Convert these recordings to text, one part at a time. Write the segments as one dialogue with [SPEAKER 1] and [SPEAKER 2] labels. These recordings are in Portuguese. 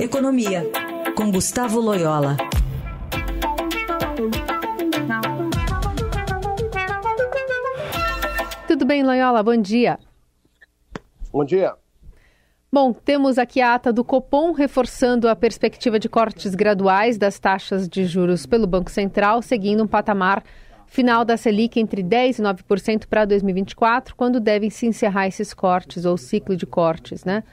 [SPEAKER 1] Economia, com Gustavo Loyola.
[SPEAKER 2] Tudo bem, Loyola? Bom dia.
[SPEAKER 3] Bom dia.
[SPEAKER 2] Bom, temos aqui a ata do Copom reforçando a perspectiva de cortes graduais das taxas de juros pelo Banco Central, seguindo um patamar final da Selic entre 10% e 9% para 2024, quando devem se encerrar esses cortes ou ciclo de cortes, né?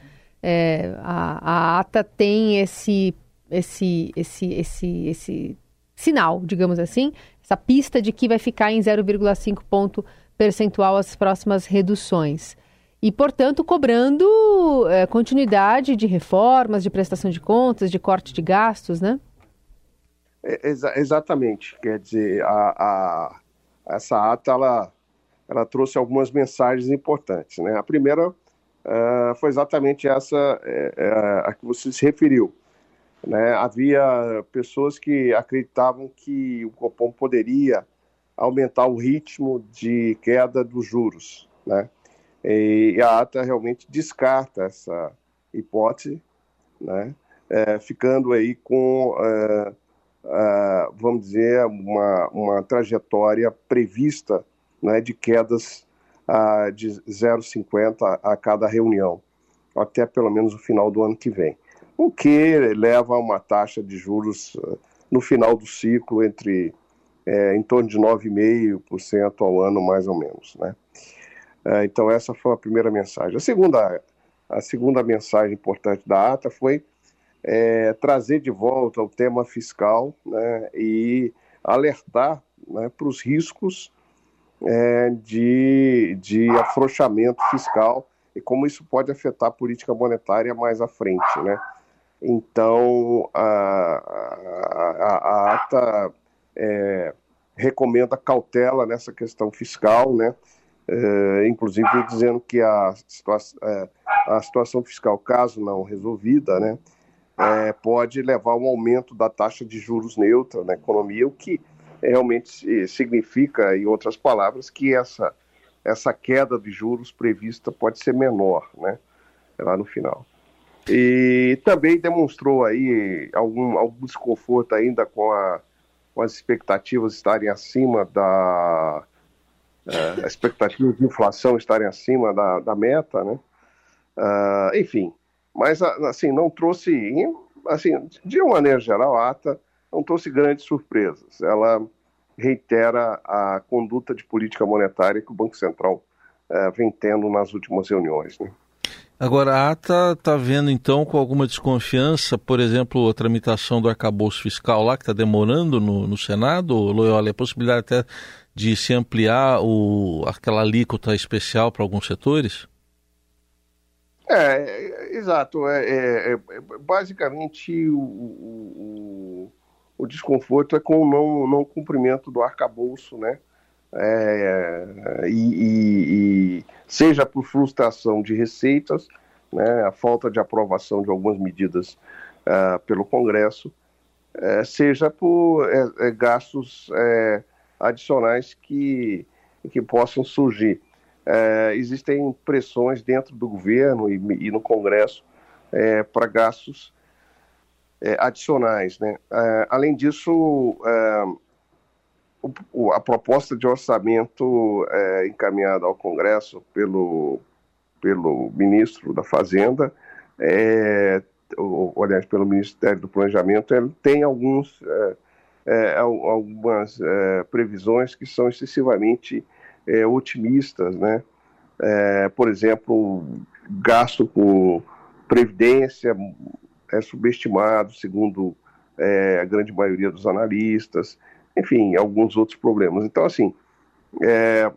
[SPEAKER 2] É, a, a, ata tem esse, esse, esse, esse, esse sinal, digamos assim, essa pista de que vai ficar em 0,5 ponto percentual as próximas reduções. E, portanto, cobrando é, continuidade de reformas, de prestação de contas, de corte de gastos, né?
[SPEAKER 3] É, exa exatamente. Quer dizer, a, a, essa ata ela, ela trouxe algumas mensagens importantes. Né? A primeira uh, foi exatamente essa uh, a que você se referiu. Né? Havia pessoas que acreditavam que o Copom poderia aumentar o ritmo de queda dos juros. Né? E a ata realmente descarta essa hipótese, né? É, ficando aí com, uh, vamos dizer, uma, uma trajetória prevista né, de quedas uh, de 0,50 a cada reunião, até pelo menos o final do ano que vem. O que leva a uma taxa de juros no final do ciclo entre é, em torno de 9,5% ao ano, mais ou menos. Né? É, então, essa foi a primeira mensagem. A segunda, a segunda mensagem importante da ata foi é, trazer de volta o tema fiscal né, e alertar né, para os riscos é, de, de afrouxamento fiscal e como isso pode afetar a política monetária mais à frente. Né? Então, a, a, a ata é, recomenda cautela nessa questão fiscal, né? É, inclusive dizendo que a, situa é, a situação fiscal, caso não resolvida, né, é, pode levar a um aumento da taxa de juros neutra na economia, o que realmente significa, em outras palavras, que essa, essa queda de juros prevista pode ser menor, né, lá no final. E também demonstrou aí algum, algum desconforto ainda com, a, com as expectativas estarem acima da uh, as expectativas de inflação estarem acima da, da meta, né? Uh, enfim, mas assim não trouxe, assim de uma maneira geral, a ata não trouxe grandes surpresas. Ela reitera a conduta de política monetária que o Banco Central uh, vem tendo nas últimas reuniões. Né?
[SPEAKER 4] Agora, a ata está vendo então com alguma desconfiança, por exemplo, a tramitação do arcabouço fiscal lá, que está demorando no, no Senado, Loyola, a possibilidade até de se ampliar o, aquela alíquota especial para alguns setores?
[SPEAKER 3] É, exato. É, é, é basicamente, o, o, o, desconforto é com o não, não cumprimento do arcabouço, né? É, e, e, e, seja por frustração de receitas, né, a falta de aprovação de algumas medidas uh, pelo Congresso, uh, seja por uh, gastos adicionais que, que possam surgir. existem pressões dentro do governo e, e no Congresso para gastos adicionais. Né? além disso, a proposta de orçamento é, encaminhada ao Congresso pelo, pelo ministro da Fazenda, é, ou, aliás, pelo Ministério do Planejamento, ele tem alguns, é, é algumas é, previsões que são excessivamente é, otimistas, né? por exemplo, gasto com previdência é subestimado, segundo a grande maioria dos analistas enfim, alguns outros problemas. Então, assim, é,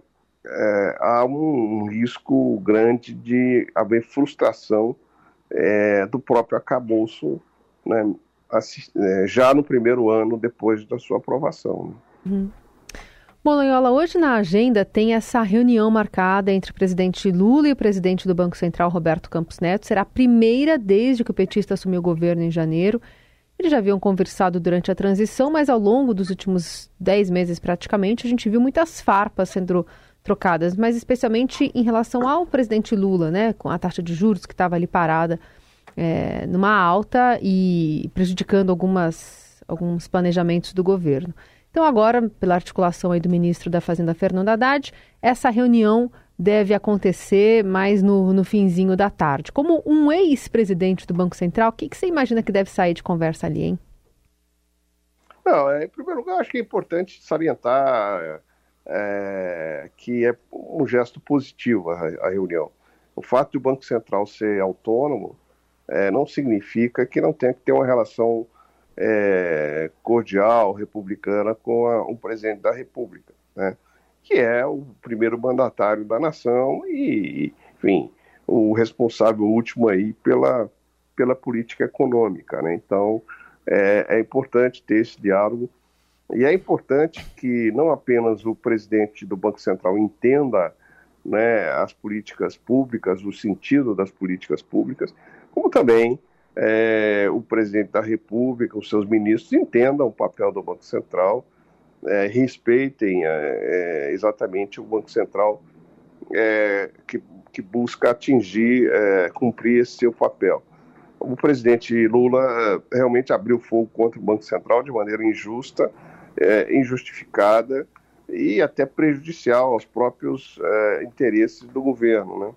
[SPEAKER 3] é, há um, risco grande de haver frustração é, do próprio acabouço né, é, já no primeiro ano depois da sua aprovação.
[SPEAKER 2] Né? Uhum. Bom, Loyola, hoje na agenda tem essa reunião marcada entre o presidente Lula e o presidente do Banco Central, Roberto Campos Neto. Será a primeira desde que o petista assumiu o governo em janeiro. Eles já haviam conversado durante a transição, mas ao longo dos últimos dez meses praticamente, a gente viu muitas farpas sendo trocadas, mas especialmente em relação ao presidente Lula, né, com a taxa de juros que estava ali parada é, numa alta e prejudicando algumas, alguns planejamentos do governo. Então, agora, pela articulação aí do ministro da Fazenda, Fernando Haddad, essa reunião deve acontecer mais no, no finzinho da tarde. Como um ex-presidente do Banco Central, o que, que, você imagina que deve sair de conversa ali, hein?
[SPEAKER 3] Não, é, em primeiro lugar, acho que é importante salientar é, que é um gesto positivo a, a, reunião. O fato de o Banco Central ser autônomo é, não significa que não tenha que ter uma relação é, cordial, republicana com a, o presidente da República, né? que é o primeiro mandatário da nação e, enfim, o responsável último aí pela, pela política econômica. Né? Então, é, é importante ter esse diálogo e é importante que não apenas o presidente do Banco Central entenda né, as políticas públicas, o sentido das políticas públicas, como também é, o presidente da República, os seus ministros entendam o papel do Banco Central, é, respeitem é, é exatamente o Banco Central é, que, que, busca atingir, é, cumprir esse seu papel. O presidente Lula realmente abriu fogo contra o Banco Central de maneira injusta, injustificada e até prejudicial aos próprios interesses do governo, né?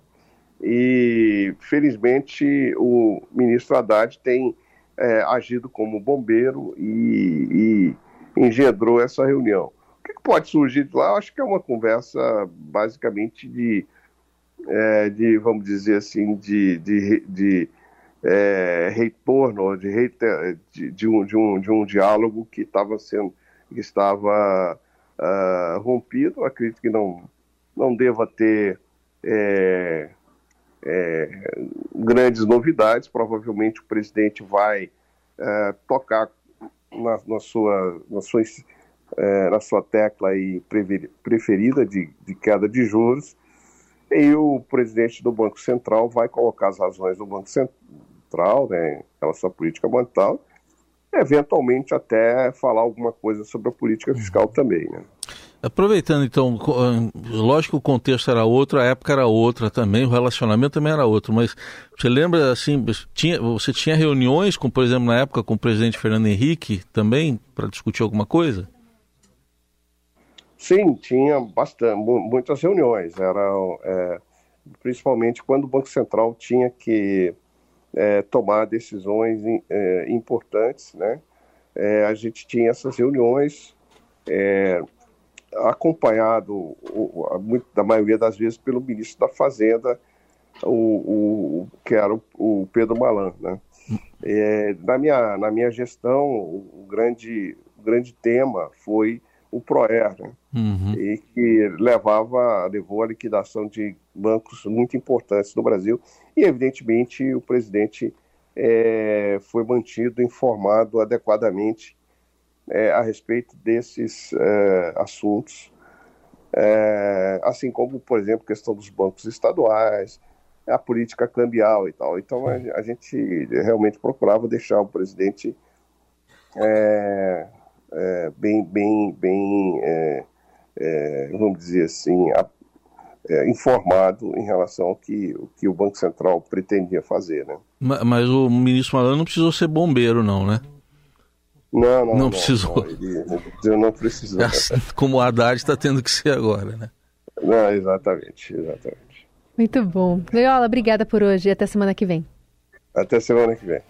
[SPEAKER 3] E, felizmente, o ministro Haddad tem é, agido como bombeiro e, e, engendrou essa reunião. O que, pode surgir de lá? Eu acho que é uma conversa, basicamente, de, é, de vamos dizer assim, de, de, de é, retorno, de, reiter, de, de, um, de, um, de um diálogo que estava sendo, que estava uh, rompido. Acredito que não, não deva ter é, é, grandes novidades. Provavelmente o presidente vai é, tocar na, na, sua, na, sua, é, na sua tecla aí preferida de, de queda de juros. E o presidente do Banco Central vai colocar as razões do Banco Central, né, pela sua política monetária, eventualmente até falar alguma coisa sobre a política fiscal também. Né?
[SPEAKER 4] Aproveitando então, ah, lógico que o contexto era outro, a época era outra também, o relacionamento também era outro, mas você lembra assim, tinha, você tinha reuniões com, por exemplo, na época com o presidente Fernando Henrique também para discutir alguma coisa?
[SPEAKER 3] Sim, tinha bastante, muitas reuniões, eram é, principalmente quando o Banco Central tinha que é, tomar decisões é, importantes, né? É, a gente tinha essas reuniões, é, acompanhado, da maioria das vezes, pelo ministro da Fazenda, o, o que era o, o, Pedro Malan. Né? É, na, minha, na minha gestão, o grande, o grande tema foi o PROER, né? uhum. e que levava, levou à liquidação de bancos muito importantes no Brasil, e evidentemente o presidente é, foi mantido informado adequadamente é, a respeito desses é, assuntos, é, assim como, por exemplo, a questão dos bancos estaduais, a política cambial e tal. Então, a, a gente realmente procurava deixar o presidente é, é, bem, bem, bem, é, vamos dizer assim, a, informado em relação ao que, o que o Banco Central pretendia fazer, né?
[SPEAKER 4] Mas, mas o ministro Malan não precisou ser bombeiro, não, né?
[SPEAKER 3] Não, não,
[SPEAKER 4] não, precisou.
[SPEAKER 3] Não, ele, não precisou.
[SPEAKER 4] Como o Haddad está tendo que ser agora, né?
[SPEAKER 3] Não, exatamente, exatamente.
[SPEAKER 2] Muito bom. Leola, obrigada por hoje e até semana que vem.
[SPEAKER 3] Até semana que vem.